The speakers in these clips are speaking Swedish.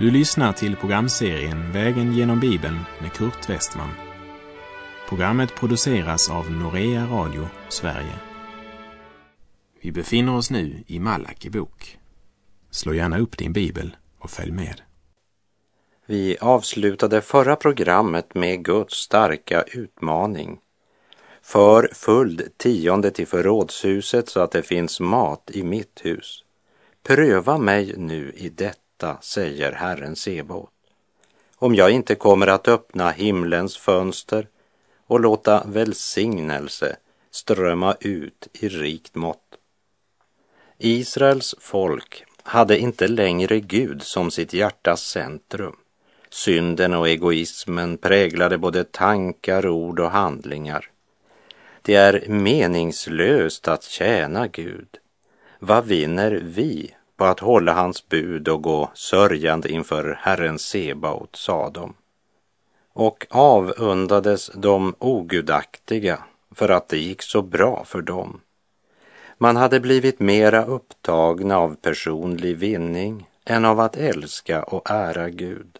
Du lyssnar till programserien Vägen genom Bibeln med Kurt Westman. Programmet produceras av Norea Radio Sverige. Vi befinner oss nu i Malaki bok. Slå gärna upp din bibel och följ med. Vi avslutade förra programmet med Guds starka utmaning. För full tionde till förrådshuset så att det finns mat i mitt hus. Pröva mig nu i detta, säger Herren Sebaot. Om jag inte kommer att öppna himlens fönster och låta välsignelse strömma ut i rikt mått. Israels folk hade inte längre Gud som sitt hjärtas centrum. Synden och egoismen präglade både tankar, ord och handlingar. Det är meningslöst att tjäna Gud. Vad vinner vi på att hålla hans bud och gå sörjande inför Herren Sebaot, sa de. Och avundades de ogudaktiga för att det gick så bra för dem. Man hade blivit mera upptagna av personlig vinning än av att älska och ära Gud.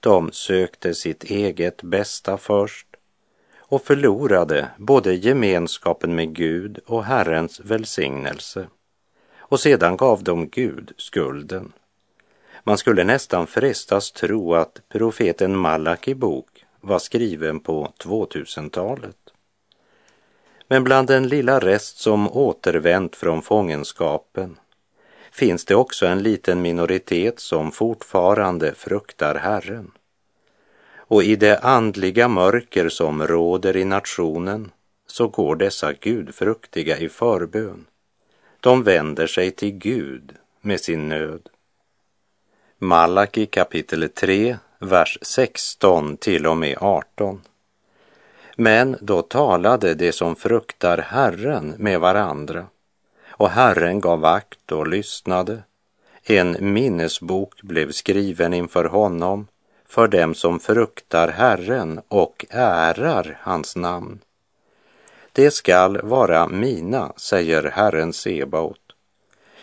De sökte sitt eget bästa först och förlorade både gemenskapen med Gud och Herrens välsignelse. Och sedan gav de Gud skulden. Man skulle nästan frestas tro att profeten Malaki bok var skriven på 2000-talet. Men bland den lilla rest som återvänt från fångenskapen finns det också en liten minoritet som fortfarande fruktar Herren. Och i det andliga mörker som råder i nationen så går dessa gudfruktiga i förbön. De vänder sig till Gud med sin nöd. Malaki kapitel 3, vers 16 till och med 18. Men då talade de som fruktar Herren med varandra och Herren gav akt och lyssnade. En minnesbok blev skriven inför honom för dem som fruktar Herren och ärar hans namn. Det skall vara mina, säger Herren Sebaot,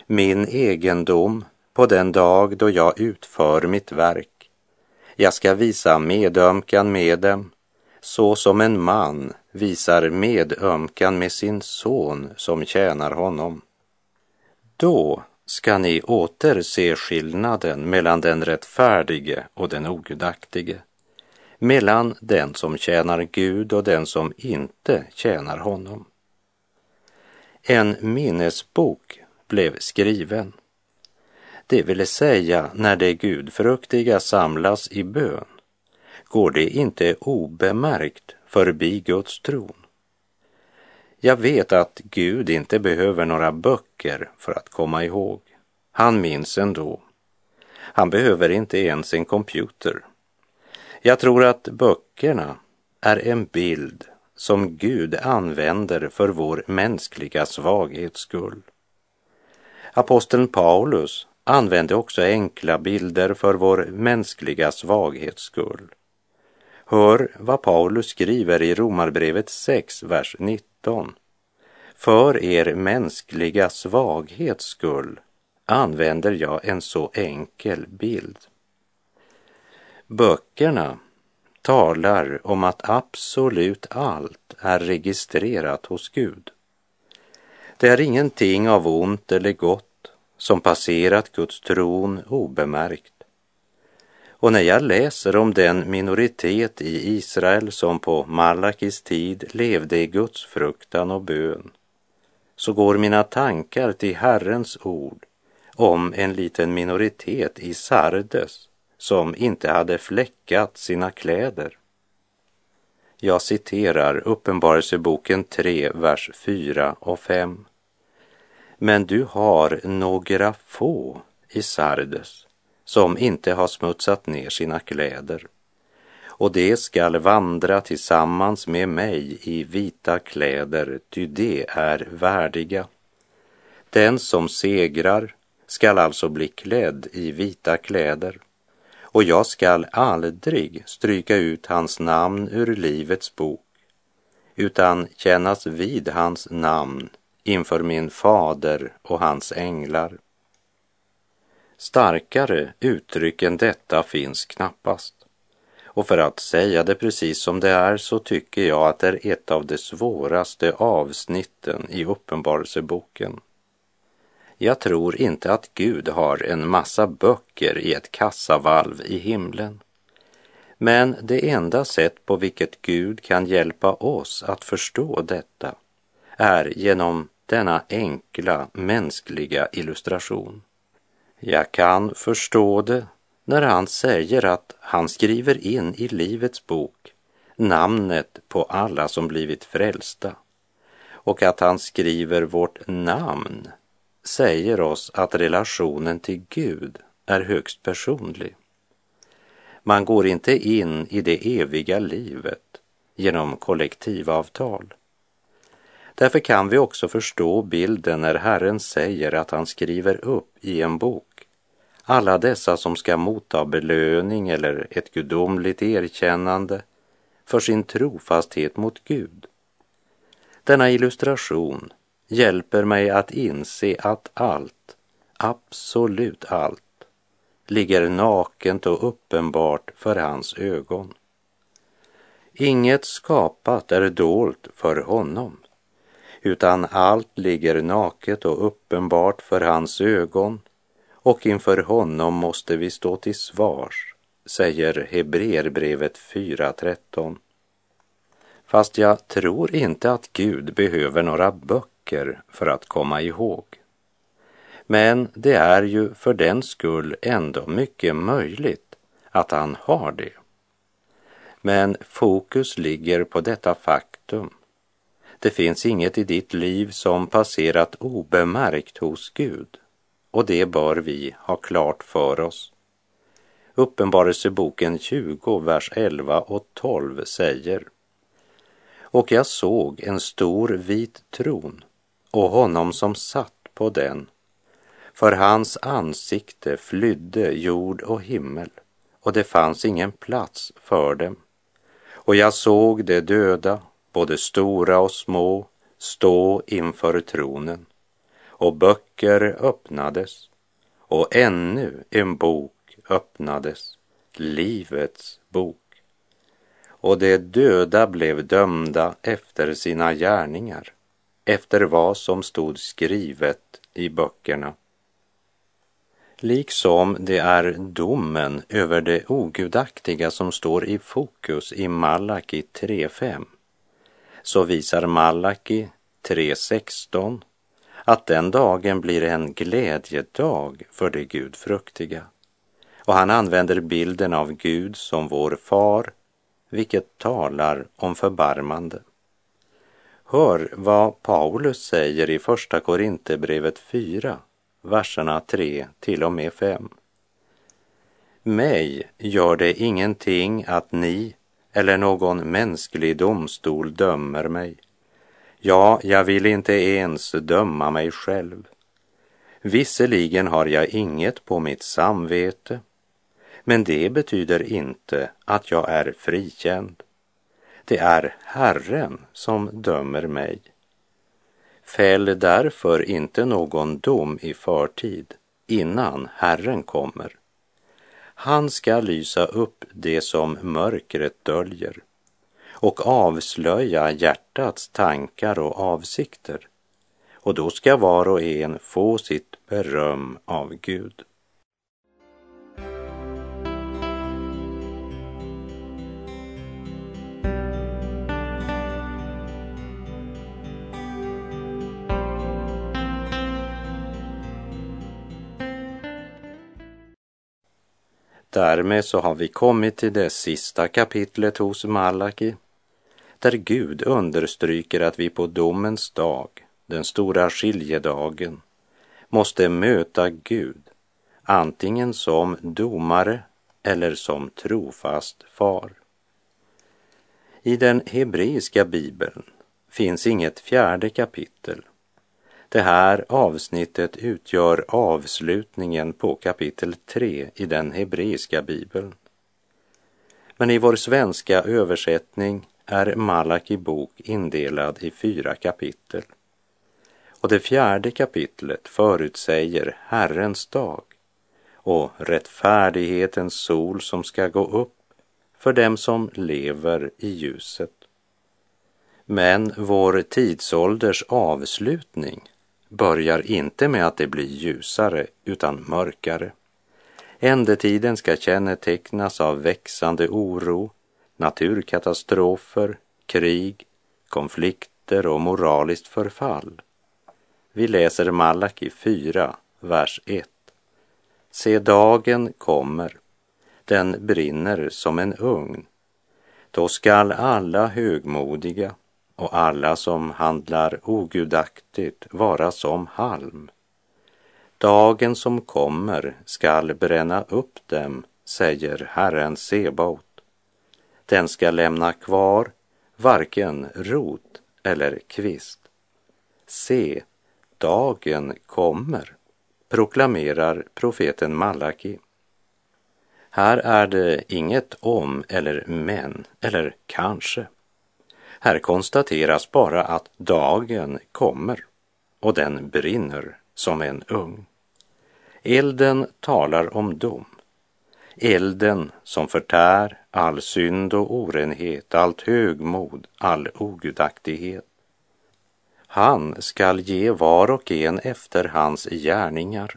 min egendom på den dag då jag utför mitt verk. Jag ska visa medömkan med dem, så som en man visar medömkan med sin son som tjänar honom. Då ska ni åter se skillnaden mellan den rättfärdige och den ogudaktige, mellan den som tjänar Gud och den som inte tjänar honom. En minnesbok blev skriven, det vill säga när de gudfruktiga samlas i bön går det inte obemärkt förbi Guds tron. Jag vet att Gud inte behöver några böcker för att komma ihåg. Han minns ändå. Han behöver inte ens en computer. Jag tror att böckerna är en bild som Gud använder för vår mänskliga svaghets skull. Aposteln Paulus använde också enkla bilder för vår mänskliga svaghets skull. Hör vad Paulus skriver i Romarbrevet 6, vers 19. För er mänskliga svaghets skull använder jag en så enkel bild. Böckerna talar om att absolut allt är registrerat hos Gud. Det är ingenting av ont eller gott som passerat Guds tron obemärkt. Och när jag läser om den minoritet i Israel som på Malakis tid levde i Guds fruktan och bön, så går mina tankar till Herrens ord om en liten minoritet i Sardes som inte hade fläckat sina kläder. Jag citerar Uppenbarelseboken 3, vers 4 och 5. Men du har några få i Sardes som inte har smutsat ner sina kläder och det skall vandra tillsammans med mig i vita kläder, ty de är värdiga. Den som segrar skall alltså bli klädd i vita kläder och jag skall aldrig stryka ut hans namn ur Livets bok utan kännas vid hans namn inför min fader och hans änglar. Starkare uttryck än detta finns knappast. Och för att säga det precis som det är så tycker jag att det är ett av de svåraste avsnitten i Uppenbarelseboken. Jag tror inte att Gud har en massa böcker i ett kassavalv i himlen. Men det enda sätt på vilket Gud kan hjälpa oss att förstå detta är genom denna enkla mänskliga illustration. Jag kan förstå det när han säger att han skriver in i Livets bok namnet på alla som blivit frälsta och att han skriver vårt namn säger oss att relationen till Gud är högst personlig. Man går inte in i det eviga livet genom kollektivavtal. Därför kan vi också förstå bilden när Herren säger att han skriver upp i en bok alla dessa som ska motta belöning eller ett gudomligt erkännande för sin trofasthet mot Gud. Denna illustration hjälper mig att inse att allt, absolut allt, ligger nakent och uppenbart för hans ögon. Inget skapat är dolt för honom, utan allt ligger naket och uppenbart för hans ögon och inför honom måste vi stå till svars, säger Hebreerbrevet 4.13. Fast jag tror inte att Gud behöver några böcker för att komma ihåg. Men det är ju för den skull ändå mycket möjligt att han har det. Men fokus ligger på detta faktum. Det finns inget i ditt liv som passerat obemärkt hos Gud och det bör vi ha klart för oss. Uppenbarelseboken 20, vers 11 och 12 säger Och jag såg en stor vit tron och honom som satt på den. För hans ansikte flydde jord och himmel och det fanns ingen plats för dem. Och jag såg de döda, både stora och små, stå inför tronen och böcker öppnades och ännu en bok öppnades, Livets bok. Och de döda blev dömda efter sina gärningar, efter vad som stod skrivet i böckerna. Liksom det är domen över det ogudaktiga som står i fokus i Malaki 3.5 så visar Malaki 3.16 att den dagen blir en glädjedag för de gudfruktiga. Och han använder bilden av Gud som vår far, vilket talar om förbarmande. Hör vad Paulus säger i Första Korinthierbrevet 4, verserna 3 till och med 5. Mig gör det ingenting att ni eller någon mänsklig domstol dömer mig Ja, jag vill inte ens döma mig själv. Visserligen har jag inget på mitt samvete, men det betyder inte att jag är frikänd. Det är Herren som dömer mig. Fäll därför inte någon dom i förtid innan Herren kommer. Han ska lysa upp det som mörkret döljer och avslöja hjärtats tankar och avsikter. Och då ska var och en få sitt beröm av Gud. Därmed så har vi kommit till det sista kapitlet hos Malaki där Gud understryker att vi på domens dag, den stora skiljedagen, måste möta Gud antingen som domare eller som trofast far. I den hebreiska bibeln finns inget fjärde kapitel. Det här avsnittet utgör avslutningen på kapitel 3 i den hebreiska bibeln. Men i vår svenska översättning är Malaki bok indelad i fyra kapitel. Och det fjärde kapitlet förutsäger Herrens dag och rättfärdighetens sol som ska gå upp för dem som lever i ljuset. Men vår tidsålders avslutning börjar inte med att det blir ljusare utan mörkare. Ändetiden ska kännetecknas av växande oro, naturkatastrofer, krig, konflikter och moraliskt förfall. Vi läser Malaki 4, vers 1. Se, dagen kommer, den brinner som en ugn. Då skall alla högmodiga och alla som handlar ogudaktigt vara som halm. Dagen som kommer skall bränna upp dem, säger Herren Sebaot. Den ska lämna kvar varken rot eller kvist. Se, dagen kommer, proklamerar profeten Malaki. Här är det inget om eller men eller kanske. Här konstateras bara att dagen kommer och den brinner som en ugn. Elden talar om dom. Elden som förtär all synd och orenhet, allt högmod, all ogudaktighet. Han skall ge var och en efter hans gärningar,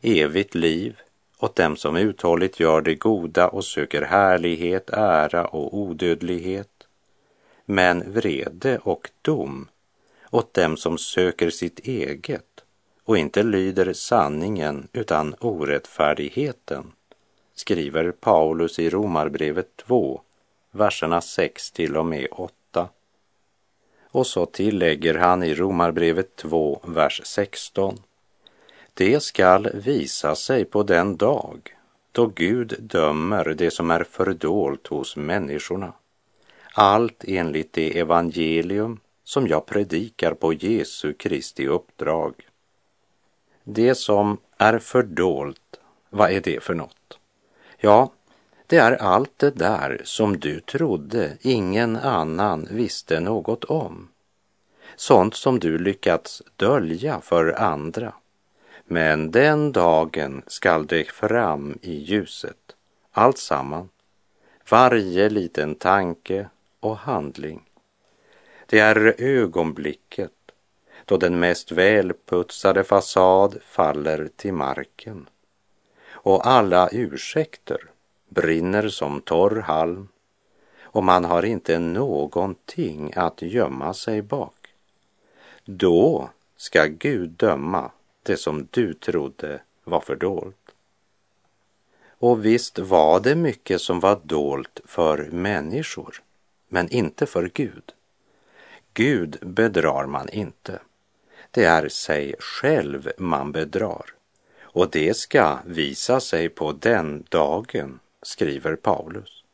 evigt liv åt dem som uthålligt gör det goda och söker härlighet, ära och odödlighet men vrede och dom åt dem som söker sitt eget och inte lyder sanningen utan orättfärdigheten, skriver Paulus i Romarbrevet 2, verserna 6 till och med 8. Och så tillägger han i Romarbrevet 2, vers 16. Det skall visa sig på den dag då Gud dömer det som är fördolt hos människorna allt enligt det evangelium som jag predikar på Jesu Kristi uppdrag. Det som är fördolt, vad är det för något? Ja, det är allt det där som du trodde ingen annan visste något om. Sånt som du lyckats dölja för andra. Men den dagen skall det fram i ljuset, allt samman. Varje liten tanke, och handling. Det är ögonblicket då den mest välputsade fasad faller till marken och alla ursäkter brinner som torr halm och man har inte någonting att gömma sig bak. Då ska Gud döma det som du trodde var fördolt. Och visst var det mycket som var dolt för människor men inte för Gud. Gud bedrar man inte. Det är sig själv man bedrar. Och det ska visa sig på den dagen, skriver Paulus.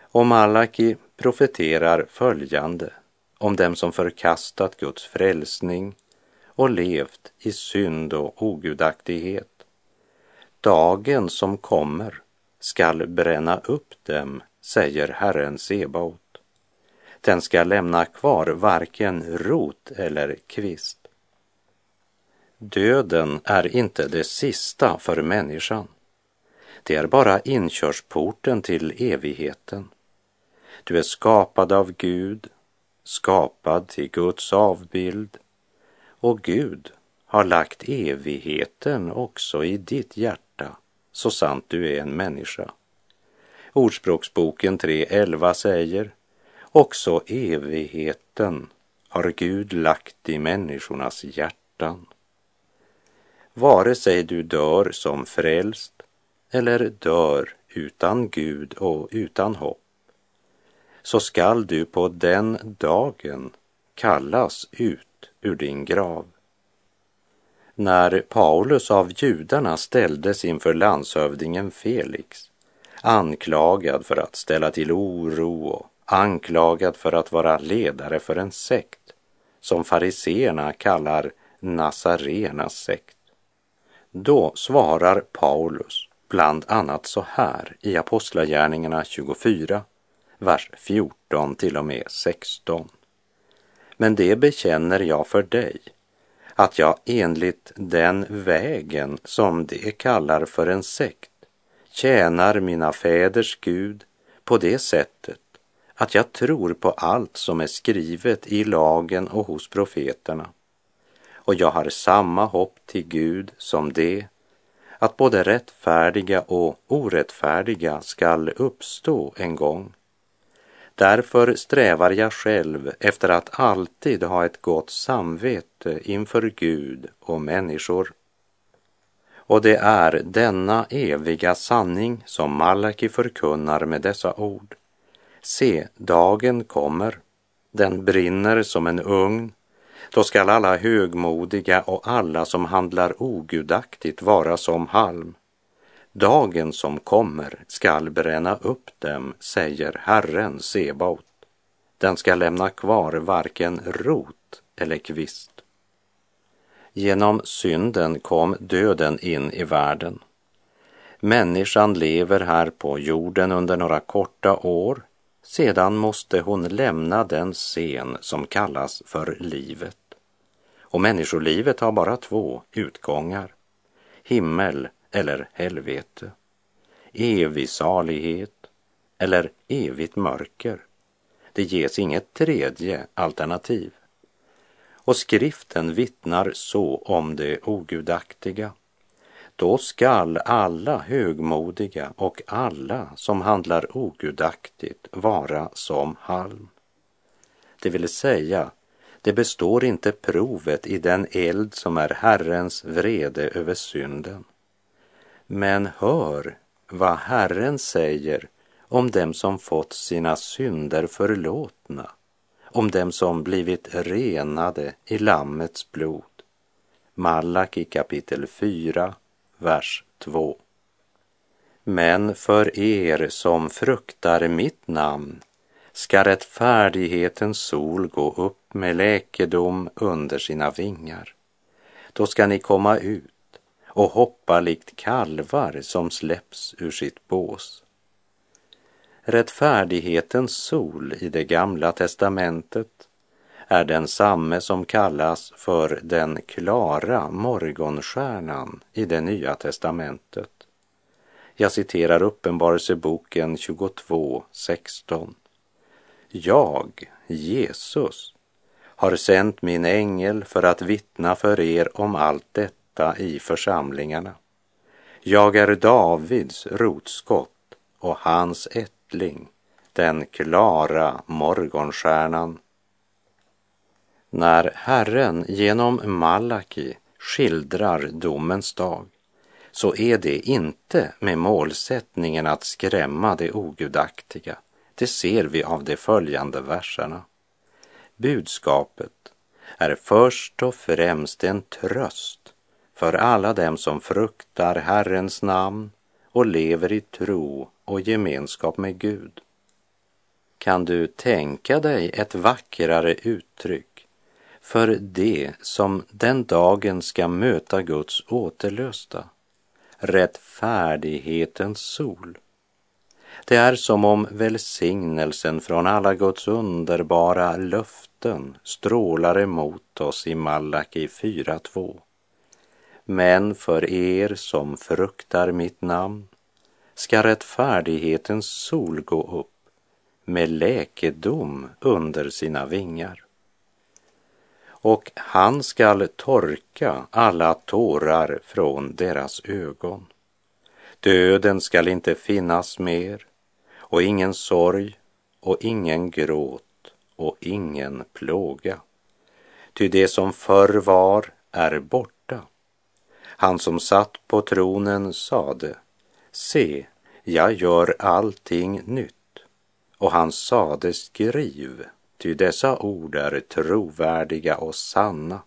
Och Malaki profeterar följande om dem som förkastat Guds frälsning och levt i synd och ogudaktighet. Dagen som kommer skall bränna upp dem, säger Herren Sebaot. Den ska lämna kvar varken rot eller kvist. Döden är inte det sista för människan. Det är bara inkörsporten till evigheten. Du är skapad av Gud, skapad till Guds avbild och Gud har lagt evigheten också i ditt hjärta så sant du är en människa. Ordspråksboken 3.11 säger Också evigheten har Gud lagt i människornas hjärtan. Vare sig du dör som frälst eller dör utan Gud och utan hopp, så skall du på den dagen kallas ut ur din grav. När Paulus av judarna ställdes inför landshövdingen Felix, anklagad för att ställa till oro och anklagad för att vara ledare för en sekt som fariseerna kallar Nazarenas sekt. Då svarar Paulus bland annat så här i Apostlagärningarna 24, vers 14 till och med 16. Men det bekänner jag för dig, att jag enligt den vägen som de kallar för en sekt tjänar mina fäders Gud på det sättet att jag tror på allt som är skrivet i lagen och hos profeterna. Och jag har samma hopp till Gud som det, att både rättfärdiga och orättfärdiga skall uppstå en gång. Därför strävar jag själv efter att alltid ha ett gott samvete inför Gud och människor. Och det är denna eviga sanning som Malaki förkunnar med dessa ord. Se, dagen kommer, den brinner som en ugn. Då skall alla högmodiga och alla som handlar ogudaktigt vara som halm. Dagen som kommer skall bränna upp dem, säger Herren Sebaot. Den skall lämna kvar varken rot eller kvist. Genom synden kom döden in i världen. Människan lever här på jorden under några korta år. Sedan måste hon lämna den scen som kallas för livet. Och människolivet har bara två utgångar. Himmel eller helvete. Evig salighet eller evigt mörker. Det ges inget tredje alternativ. Och skriften vittnar så om det ogudaktiga. Då skall alla högmodiga och alla som handlar ogudaktigt vara som halm. Det vill säga, det består inte provet i den eld som är Herrens vrede över synden. Men hör vad Herren säger om dem som fått sina synder förlåtna, om dem som blivit renade i Lammets blod. Malaki kapitel 4, vers 2. Men för er som fruktar mitt namn ska rättfärdighetens sol gå upp med läkedom under sina vingar. Då ska ni komma ut och hoppa likt kalvar som släpps ur sitt bås. Rättfärdighetens sol i det gamla testamentet är densamme som kallas för den klara morgonstjärnan i det nya testamentet. Jag citerar Uppenbarelseboken 22.16. Jag, Jesus, har sänt min ängel för att vittna för er om allt detta detta i församlingarna. Jag är Davids rotskott och hans ättling, den klara morgonstjärnan. När Herren genom Malaki skildrar domens dag så är det inte med målsättningen att skrämma det ogudaktiga. Det ser vi av de följande verserna. Budskapet är först och främst en tröst för alla dem som fruktar Herrens namn och lever i tro och gemenskap med Gud. Kan du tänka dig ett vackrare uttryck för det som den dagen ska möta Guds återlösta, rättfärdighetens sol. Det är som om välsignelsen från alla Guds underbara löften strålar emot oss i Malaki 4.2. Men för er som fruktar mitt namn ska rättfärdighetens sol gå upp med läkedom under sina vingar. Och han skall torka alla tårar från deras ögon. Döden skall inte finnas mer och ingen sorg och ingen gråt och ingen plåga. Ty det som förr var är borta han som satt på tronen sade, se, jag gör allting nytt. Och han sade, skriv, ty dessa ord är trovärdiga och sanna,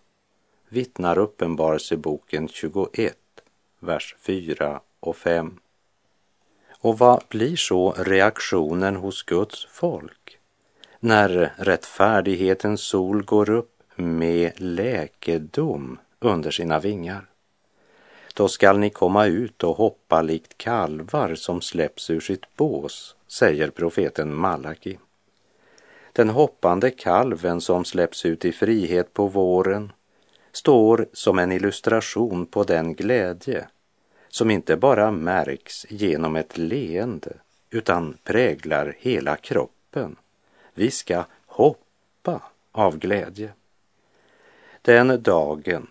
vittnar Uppenbarelseboken 21, vers 4 och 5. Och vad blir så reaktionen hos Guds folk när rättfärdighetens sol går upp med läkedom under sina vingar? Då skall ni komma ut och hoppa likt kalvar som släpps ur sitt bås, säger profeten Malaki. Den hoppande kalven som släpps ut i frihet på våren står som en illustration på den glädje som inte bara märks genom ett leende utan präglar hela kroppen. Vi ska hoppa av glädje. Den dagen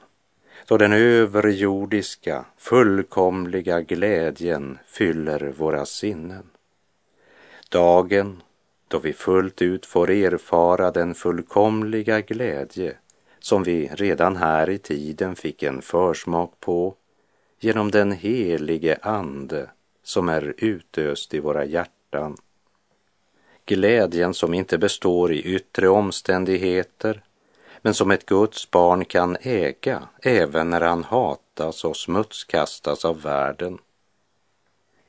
då den överjordiska, fullkomliga glädjen fyller våra sinnen. Dagen då vi fullt ut får erfara den fullkomliga glädje som vi redan här i tiden fick en försmak på genom den helige Ande som är utöst i våra hjärtan. Glädjen som inte består i yttre omständigheter men som ett Guds barn kan äga även när han hatas och smutskastas av världen.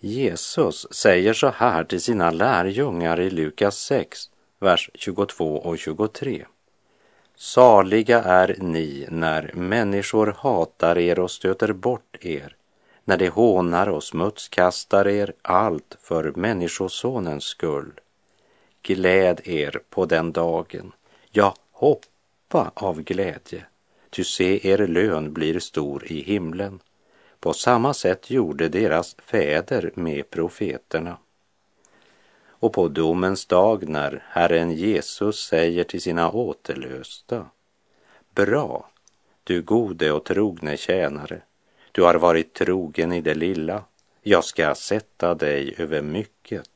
Jesus säger så här till sina lärjungar i Lukas 6, vers 22 och 23. Saliga är ni när människor hatar er och stöter bort er, när de hånar och smutskastar er, allt för Människosonens skull. Gläd er på den dagen, ja, hoppa av glädje, ty se, er lön blir stor i himlen. På samma sätt gjorde deras fäder med profeterna. Och på domens dag när Herren Jesus säger till sina återlösta Bra, du gode och trogne tjänare, du har varit trogen i det lilla, jag ska sätta dig över mycket.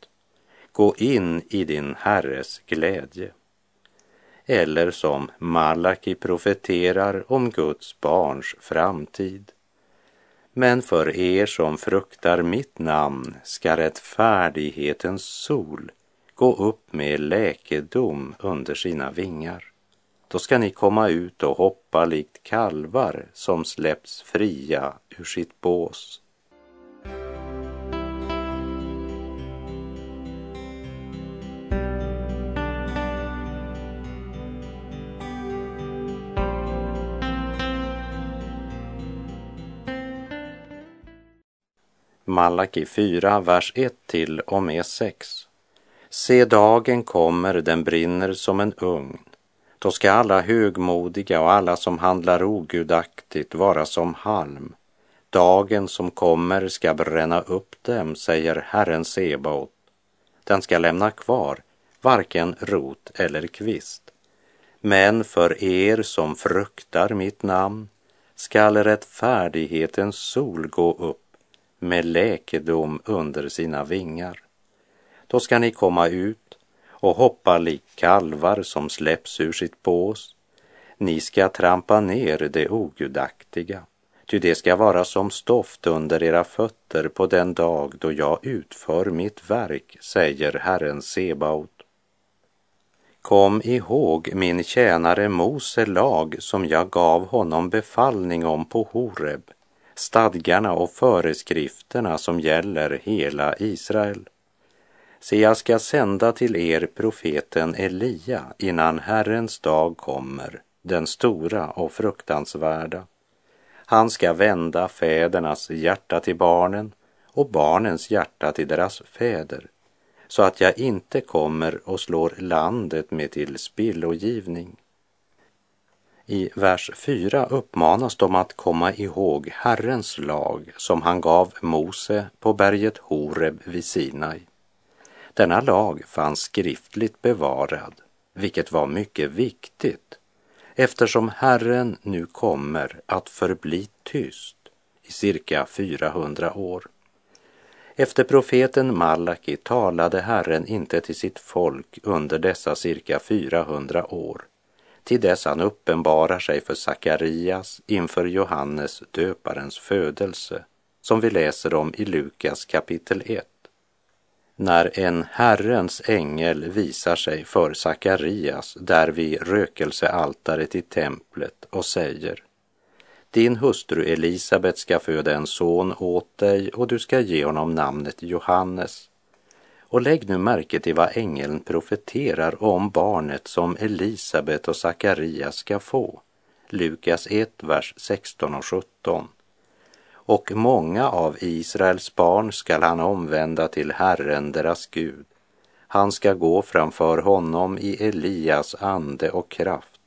Gå in i din Herres glädje. Eller som Malaki profeterar om Guds barns framtid. Men för er som fruktar mitt namn ska rättfärdighetens sol gå upp med läkedom under sina vingar. Då ska ni komma ut och hoppa likt kalvar som släpps fria ur sitt bås. Malaki 4, vers 1 till och med 6. Se, dagen kommer, den brinner som en ugn. Då ska alla högmodiga och alla som handlar ogudaktigt vara som halm. Dagen som kommer ska bränna upp dem, säger Herren Sebaot. Den ska lämna kvar varken rot eller kvist. Men för er som fruktar mitt namn skall rättfärdighetens sol gå upp med läkedom under sina vingar. Då ska ni komma ut och hoppa lik kalvar som släpps ur sitt bås. Ni ska trampa ner det ogudaktiga, ty det ska vara som stoft under era fötter på den dag då jag utför mitt verk, säger Herren Sebaot. Kom ihåg min tjänare Mose lag som jag gav honom befallning om på Horeb stadgarna och föreskrifterna som gäller hela Israel. Se, jag ska sända till er profeten Elia innan Herrens dag kommer, den stora och fruktansvärda. Han ska vända fädernas hjärta till barnen och barnens hjärta till deras fäder, så att jag inte kommer och slår landet med till spillogivning. I vers 4 uppmanas de att komma ihåg Herrens lag som han gav Mose på berget Horeb vid Sinai. Denna lag fanns skriftligt bevarad, vilket var mycket viktigt eftersom Herren nu kommer att förbli tyst i cirka 400 år. Efter profeten Malaki talade Herren inte till sitt folk under dessa cirka 400 år till dess han uppenbarar sig för Sakarias inför Johannes döparens födelse, som vi läser om i Lukas kapitel 1. När en Herrens ängel visar sig för Sakarias där vid rökelsealtaret i templet och säger din hustru Elisabet ska föda en son åt dig och du ska ge honom namnet Johannes. Och lägg nu märke till vad ängeln profeterar om barnet som Elisabet och Sakarias ska få. Lukas 1, vers 16 och 17. Och många av Israels barn skall han omvända till Herren, deras Gud. Han ska gå framför honom i Elias ande och kraft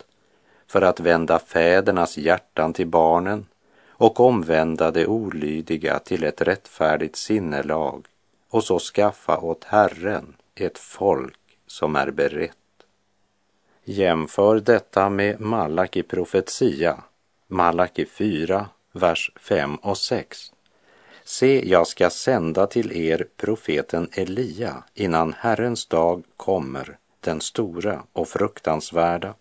för att vända fädernas hjärtan till barnen och omvända det olydiga till ett rättfärdigt sinnelag och så skaffa åt Herren ett folk som är berett. Jämför detta med Malaki profetia, Malaki 4, vers 5 och 6. Se, jag ska sända till er profeten Elia innan Herrens dag kommer, den stora och fruktansvärda.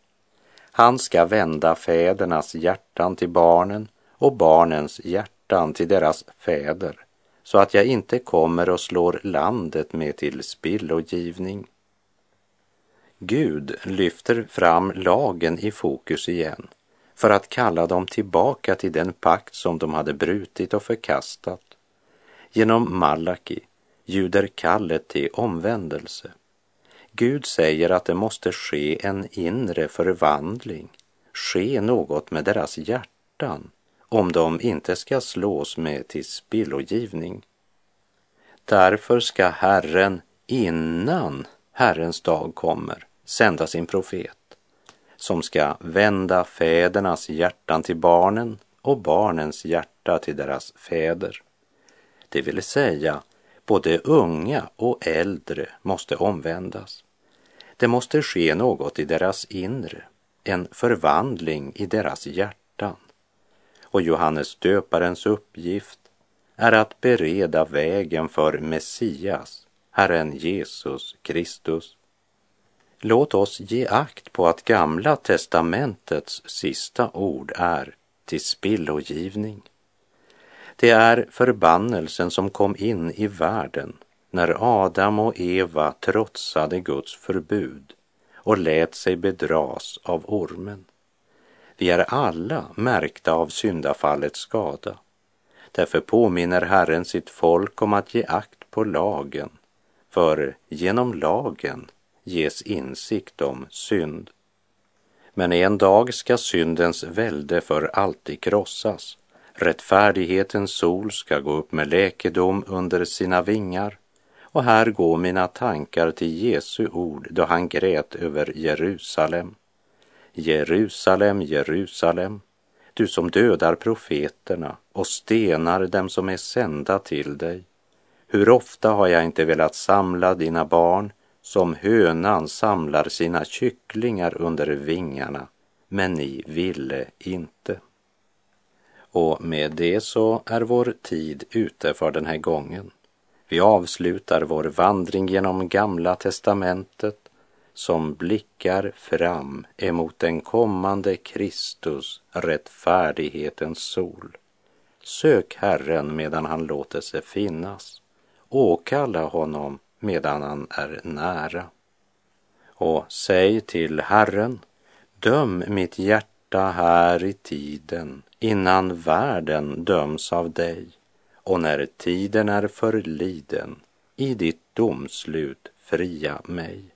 Han ska vända fädernas hjärtan till barnen och barnens hjärtan till deras fäder, så att jag inte kommer och slår landet med till spillogivning. Gud lyfter fram lagen i fokus igen för att kalla dem tillbaka till den pakt som de hade brutit och förkastat. Genom Malaki ljuder kallet till omvändelse. Gud säger att det måste ske en inre förvandling, ske något med deras hjärtan om de inte ska slås med till spillogivning. Därför ska Herren innan Herrens dag kommer sända sin profet som ska vända fädernas hjärtan till barnen och barnens hjärta till deras fäder. Det vill säga, både unga och äldre måste omvändas. Det måste ske något i deras inre, en förvandling i deras hjärtan. Och Johannes döparens uppgift är att bereda vägen för Messias, Herren Jesus Kristus. Låt oss ge akt på att Gamla testamentets sista ord är till spillogivning. Det är förbannelsen som kom in i världen när Adam och Eva trotsade Guds förbud och lät sig bedras av ormen. Vi är alla märkta av syndafallets skada. Därför påminner Herren sitt folk om att ge akt på lagen, för genom lagen ges insikt om synd. Men en dag ska syndens välde för alltid krossas. Rättfärdighetens sol ska gå upp med läkedom under sina vingar och här går mina tankar till Jesu ord då han grät över Jerusalem. Jerusalem, Jerusalem, du som dödar profeterna och stenar dem som är sända till dig. Hur ofta har jag inte velat samla dina barn som hönan samlar sina kycklingar under vingarna, men ni ville inte. Och med det så är vår tid ute för den här gången. Vi avslutar vår vandring genom Gamla testamentet som blickar fram emot den kommande Kristus, rättfärdighetens sol. Sök Herren medan han låter sig finnas. Åkalla honom medan han är nära. Och säg till Herren, döm mitt hjärta här i tiden innan världen döms av dig och när tiden är förliden i ditt domslut fria mig.